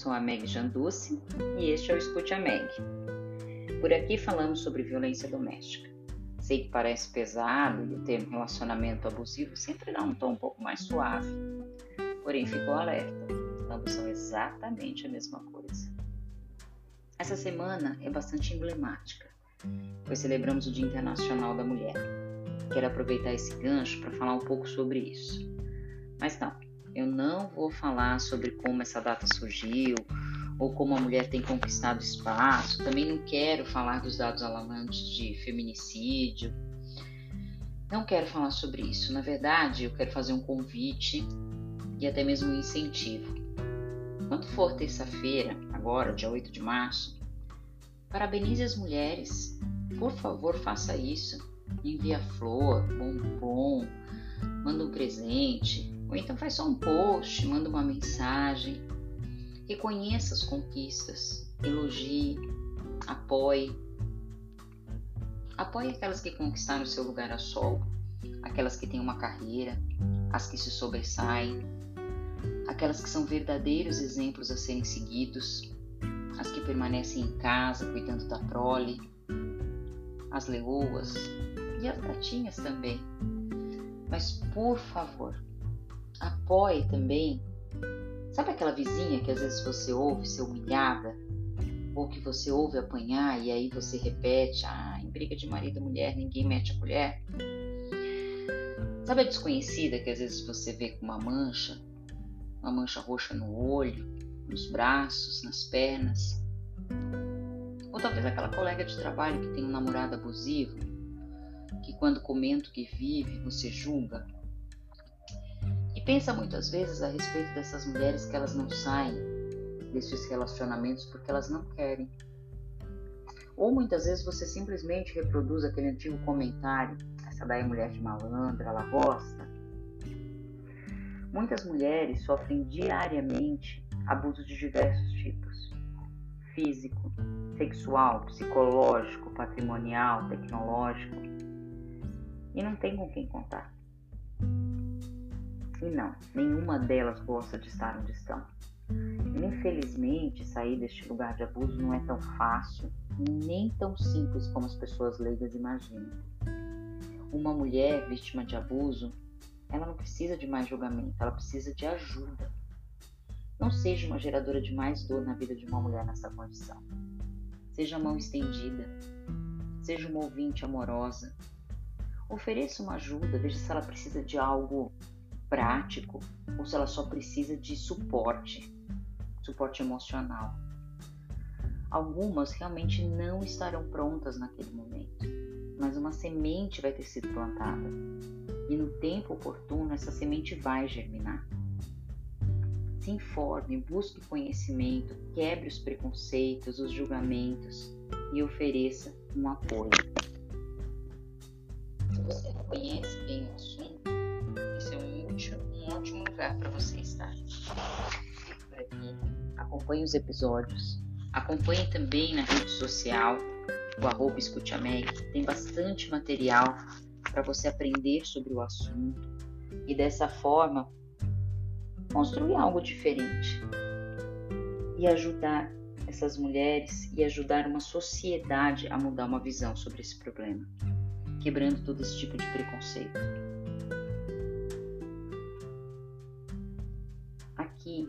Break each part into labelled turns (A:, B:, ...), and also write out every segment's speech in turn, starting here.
A: sou a Meg Janducci e este é o Escute a Meg. Por aqui falamos sobre violência doméstica. Sei que parece pesado e o termo relacionamento abusivo sempre dá um tom um pouco mais suave. Porém, ficou alerta, ambos são exatamente a mesma coisa. Essa semana é bastante emblemática, pois celebramos o Dia Internacional da Mulher. Quero aproveitar esse gancho para falar um pouco sobre isso. Mas não, eu não vou falar sobre como essa data surgiu ou como a mulher tem conquistado espaço. Também não quero falar dos dados alarmantes de feminicídio. Não quero falar sobre isso. Na verdade, eu quero fazer um convite e até mesmo um incentivo. Quando for terça-feira, agora, dia 8 de março, parabenize as mulheres. Por favor, faça isso. Envia flor, bombom, manda um presente, ou então faz só um post, manda uma mensagem. Reconheça as conquistas, elogie, apoie. Apoie aquelas que conquistaram seu lugar a sol, aquelas que têm uma carreira, as que se sobressaem, aquelas que são verdadeiros exemplos a serem seguidos, as que permanecem em casa cuidando da prole, as leoas e as gatinhas também. Mas por favor, apoie também. Sabe aquela vizinha que às vezes você ouve ser humilhada? Ou que você ouve apanhar e aí você repete: ah, em briga de marido e mulher ninguém mete a colher? Sabe a desconhecida que às vezes você vê com uma mancha, uma mancha roxa no olho, nos braços, nas pernas? Ou talvez aquela colega de trabalho que tem um namorado abusivo, que quando comenta o que vive, você julga e pensa muitas vezes a respeito dessas mulheres que elas não saem desses relacionamentos porque elas não querem. Ou muitas vezes você simplesmente reproduz aquele antigo comentário: essa daí é mulher de malandra, ela gosta. Muitas mulheres sofrem diariamente abuso de diversos tipos: físico, sexual, psicológico, patrimonial, tecnológico. E não tem com quem contar. E não, nenhuma delas gosta de estar onde estão. Infelizmente, sair deste lugar de abuso não é tão fácil nem tão simples como as pessoas leigas imaginam. Uma mulher vítima de abuso, ela não precisa de mais julgamento, ela precisa de ajuda. Não seja uma geradora de mais dor na vida de uma mulher nessa condição. Seja mão estendida, seja uma ouvinte amorosa. Ofereça uma ajuda, veja se ela precisa de algo prático ou se ela só precisa de suporte, suporte emocional. Algumas realmente não estarão prontas naquele momento, mas uma semente vai ter sido plantada e no tempo oportuno essa semente vai germinar. Se informe, busque conhecimento, quebre os preconceitos, os julgamentos e ofereça um apoio. Acompanhe os episódios, acompanhe também na rede social, o arroba Escutiameg, tem bastante material para você aprender sobre o assunto e dessa forma construir algo diferente e ajudar essas mulheres e ajudar uma sociedade a mudar uma visão sobre esse problema, quebrando todo esse tipo de preconceito. aqui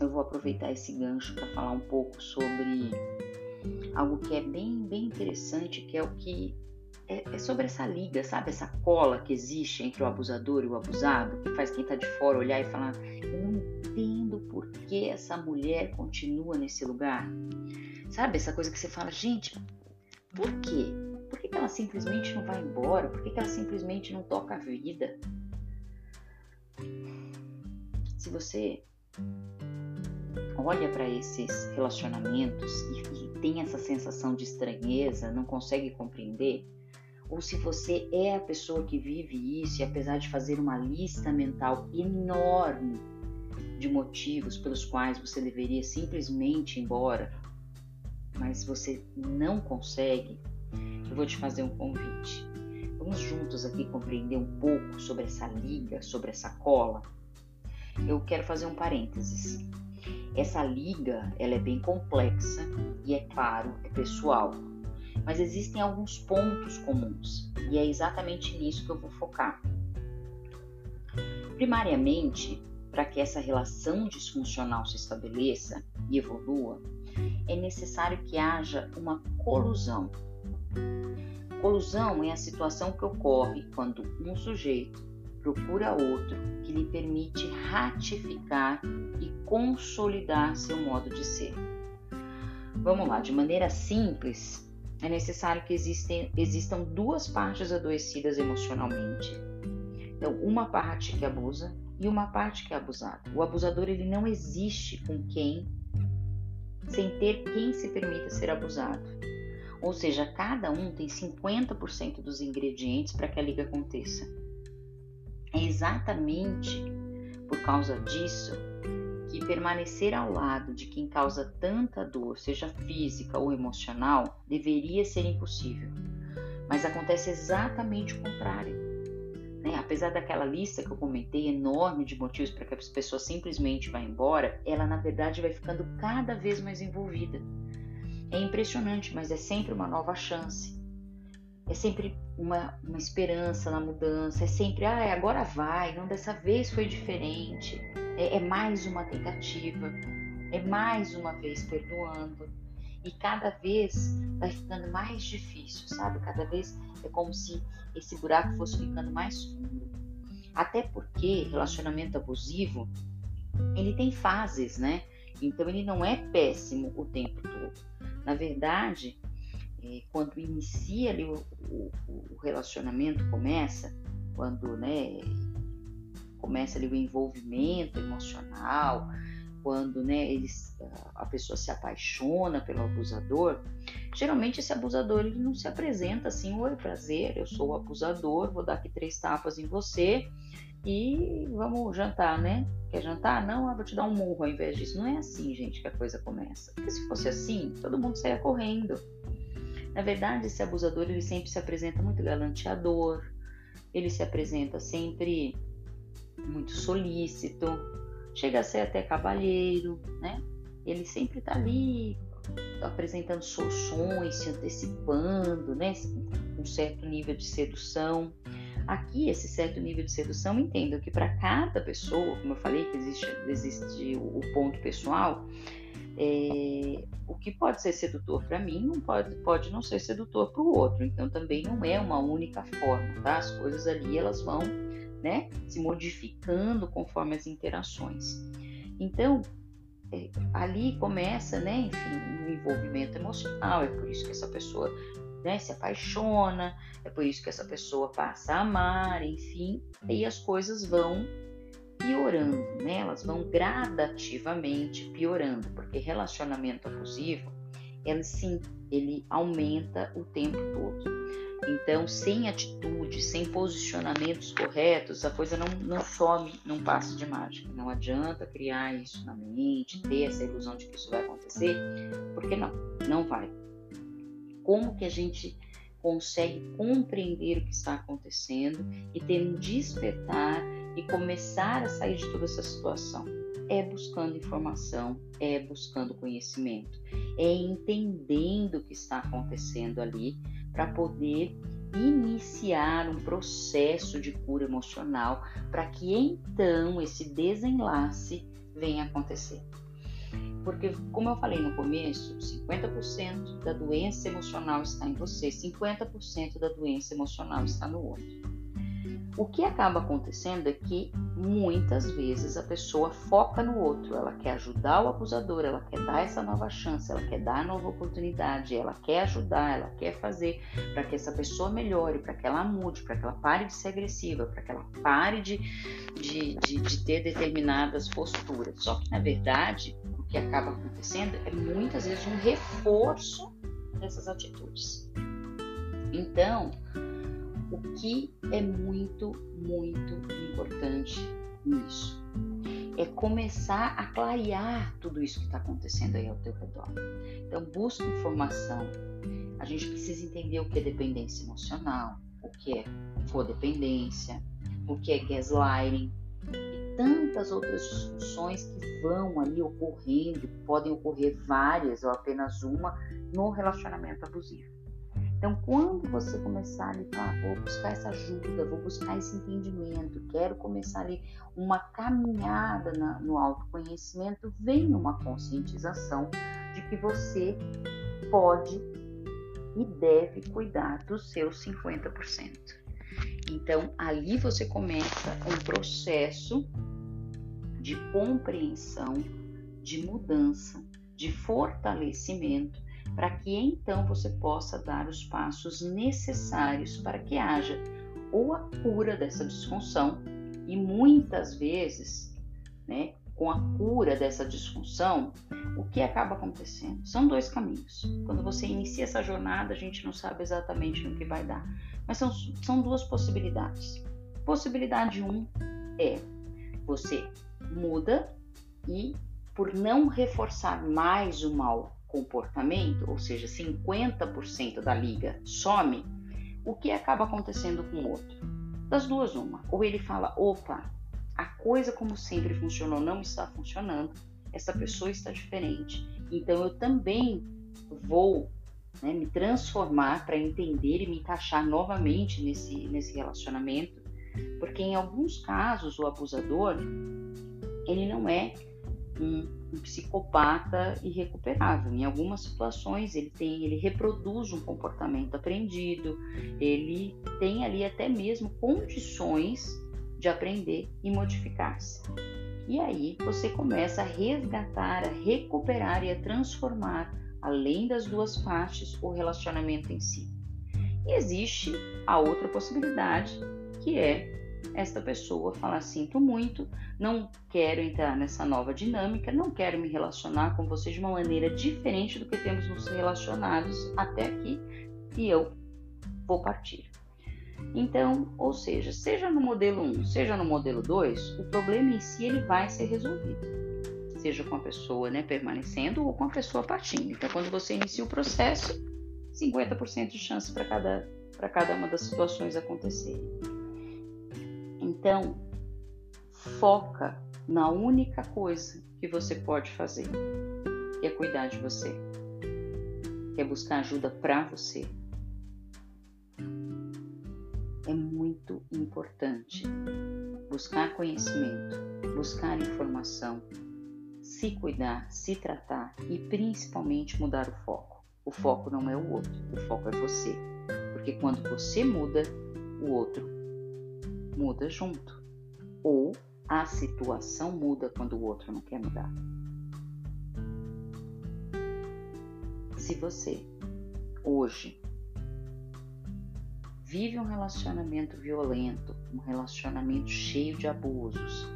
A: eu vou aproveitar esse gancho para falar um pouco sobre algo que é bem, bem interessante, que é o que é, é, sobre essa liga, sabe? Essa cola que existe entre o abusador e o abusado, que faz quem está de fora olhar e falar: Eu não entendo por que essa mulher continua nesse lugar. Sabe? Essa coisa que você fala: Gente, por quê? Por que ela simplesmente não vai embora? Por que ela simplesmente não toca a vida? se você olha para esses relacionamentos e, e, tem essa sensação de estranheza, não consegue compreender, ou se você é a pessoa que vive isso e apesar de fazer uma lista mental enorme de motivos pelos quais você deveria simplesmente ir embora, mas você não consegue, eu vou te fazer um convite. Vamos juntos aqui compreender um pouco sobre essa liga, sobre essa cola eu quero fazer um parênteses. Essa liga, ela é bem complexa e é claro, é pessoal. Mas existem alguns pontos comuns e é exatamente nisso que eu vou focar. Primariamente, para que essa relação disfuncional se estabeleça e evolua, é necessário que haja uma colusão. Colusão é a situação que ocorre quando um sujeito procura outro que lhe permite ratificar e consolidar seu modo de ser. Vamos lá, de maneira simples, é necessário que existem, existam duas partes adoecidas emocionalmente. Então, uma parte que abusa e uma parte que é abusada. O abusador ele não existe com quem sem ter quem se permita ser abusado. Ou seja, cada um tem 50% dos ingredientes para que a liga aconteça. É exatamente por causa disso que permanecer ao lado de quem causa tanta dor, seja física ou emocional, deveria ser impossível. Mas acontece exatamente o contrário. Né? Apesar daquela lista que eu comentei enorme de motivos para que a pessoa simplesmente vá embora, ela na verdade vai ficando cada vez mais envolvida. É impressionante, mas é sempre uma nova chance. É sempre uma, uma esperança na mudança. É sempre, ah, agora vai, não dessa vez foi diferente. É, é mais uma tentativa. É mais uma vez perdoando. E cada vez vai ficando mais difícil, sabe? Cada vez é como se esse buraco fosse ficando mais fundo. Até porque relacionamento abusivo, ele tem fases, né? Então ele não é péssimo o tempo todo. Na verdade, quando inicia ali o, o, o, relacionamento começa, quando né, começa ali o envolvimento emocional, quando né, eles, a pessoa se apaixona pelo abusador, geralmente esse abusador ele não se apresenta assim, oi, prazer, eu sou o abusador, vou dar aqui três tapas em você e vamos jantar, né? Quer jantar? Não, eu vou te dar um murro ao invés disso. Não é assim, gente, que a coisa começa. Porque se fosse assim, todo mundo saia correndo. Na verdade, esse abusador ele sempre se apresenta muito galanteador, ele se apresenta sempre muito solícito, chega a ser até cavalheiro, né? Ele sempre está ali apresentando soluções, se antecipando, né? Um certo nível de sedução. Aqui, esse certo nível de sedução, entendo que para cada pessoa, como eu falei, que existe, existe o, o ponto pessoal, é, o que pode ser sedutor para mim não pode, pode não ser sedutor para o outro. Então também não é uma única forma, tá? As coisas ali elas vão, né, se modificando conforme as interações. Então é, ali começa, né, enfim, um envolvimento emocional. É por isso que essa pessoa né, se apaixona, é por isso que essa pessoa passa a amar, enfim, e as coisas vão piorando, né? Elas vão gradativamente piorando, porque relacionamento abusivo, ele sim, ele aumenta o tempo todo. Então, sem atitude, sem posicionamentos corretos, a coisa não, não some num passe de mágica. Não adianta criar isso na mente, ter essa ilusão de que isso vai acontecer, porque não, não vai. Como que a gente consegue compreender o que está acontecendo e ter um despertar e começar a sair de toda essa situação? É buscando informação, é buscando conhecimento, é entendendo o que está acontecendo ali para poder iniciar um processo de cura emocional para que então esse desenlace venha acontecer. Porque, como eu falei no começo, 50% da doença emocional está em você, 50% da doença emocional está no outro. O que acaba acontecendo é que muitas vezes a pessoa foca no outro, ela quer ajudar o abusador, ela quer dar essa nova chance, ela quer dar a nova oportunidade, ela quer ajudar, ela quer fazer para que essa pessoa melhore, para que ela mude, para que ela pare de ser agressiva, para que ela pare de, de, de, de ter determinadas posturas. Só que na verdade o que acaba acontecendo é muitas vezes um reforço dessas atitudes. Então, o que é muito, muito importante nisso. É começar a clarear tudo isso que está acontecendo aí ao teu redor. Então, busca informação. A gente precisa entender o que é dependência emocional, o que é codependência, o que é gaslighting e tantas outras discussões que vão ali ocorrendo, podem ocorrer várias ou apenas uma no relacionamento abusivo. Então, quando você começar ali falar, vou buscar essa ajuda, vou buscar esse entendimento, quero começar ali uma caminhada na, no autoconhecimento, vem uma conscientização de que você pode e deve cuidar dos seus 50%. Então, ali você começa um processo de compreensão, de mudança, de fortalecimento para que então você possa dar os passos necessários para que haja ou a cura dessa disfunção e muitas vezes, né, com a cura dessa disfunção, o que acaba acontecendo? São dois caminhos. Quando você inicia essa jornada, a gente não sabe exatamente no que vai dar, mas são, são duas possibilidades. Possibilidade um é você muda e por não reforçar mais o mal comportamento, ou seja, 50% da liga some, o que acaba acontecendo com o outro? Das duas, uma. Ou ele fala: opa, a coisa como sempre funcionou não está funcionando, essa pessoa está diferente, então eu também vou né, me transformar para entender e me encaixar novamente nesse, nesse relacionamento, porque em alguns casos o abusador ele não é um, um, psicopata irrecuperável. Em algumas situações ele tem, ele reproduz um comportamento aprendido, ele tem ali até mesmo condições de aprender e modificar-se. E aí você começa a resgatar, a recuperar e a transformar, além das duas partes, o relacionamento em si. E existe a outra possibilidade, que é esta pessoa falar: sinto muito, não quero entrar nessa nova dinâmica, não quero me relacionar com você de uma maneira diferente do que temos nos relacionados até aqui e eu vou partir. Então, ou seja, seja no modelo 1, seja no modelo 2, o problema em si ele vai ser resolvido. Seja com a pessoa né, permanecendo ou com a pessoa partindo. Então, quando você inicia o processo, 50% de chance para cada, cada uma das situações acontecerem. Então, foca na única coisa que você pode fazer, que é cuidar de você, que é buscar ajuda para você. É muito importante buscar conhecimento, buscar informação, se cuidar, se tratar e principalmente mudar o foco. O foco não é o outro, o foco é você. Porque quando você muda, o outro muda junto. Ou a situação muda quando o outro não quer mudar. Se você hoje vive um relacionamento violento, um relacionamento cheio de abusos,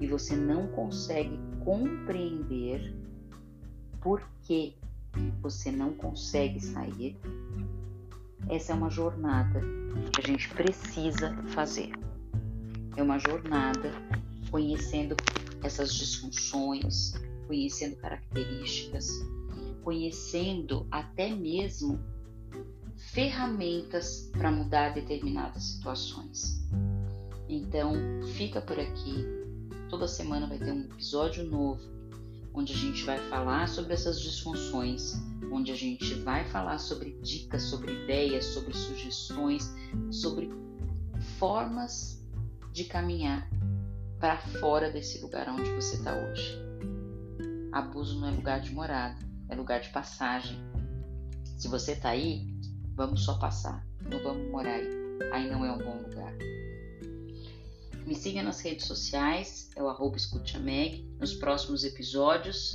A: e você não consegue compreender por que você não consegue sair, essa é uma jornada que a gente precisa fazer. É uma jornada conhecendo essas disfunções, conhecendo características, conhecendo até mesmo ferramentas para mudar determinadas situações. Então, fica por aqui. Toda semana vai ter um episódio novo onde a gente vai falar sobre essas disfunções, onde a gente vai falar sobre dicas, sobre ideias, sobre sugestões, sobre formas de caminhar para fora desse lugar onde você está hoje. Abuso não é lugar de morada, é lugar de passagem. Se você está aí, vamos só passar, não vamos morar aí. Aí não é um bom lugar. Me siga nas redes sociais, é o arroba escutameg. Nos próximos episódios,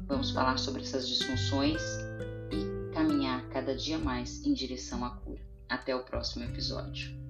A: vamos falar sobre essas disfunções e caminhar cada dia mais em direção à cura. Até o próximo episódio.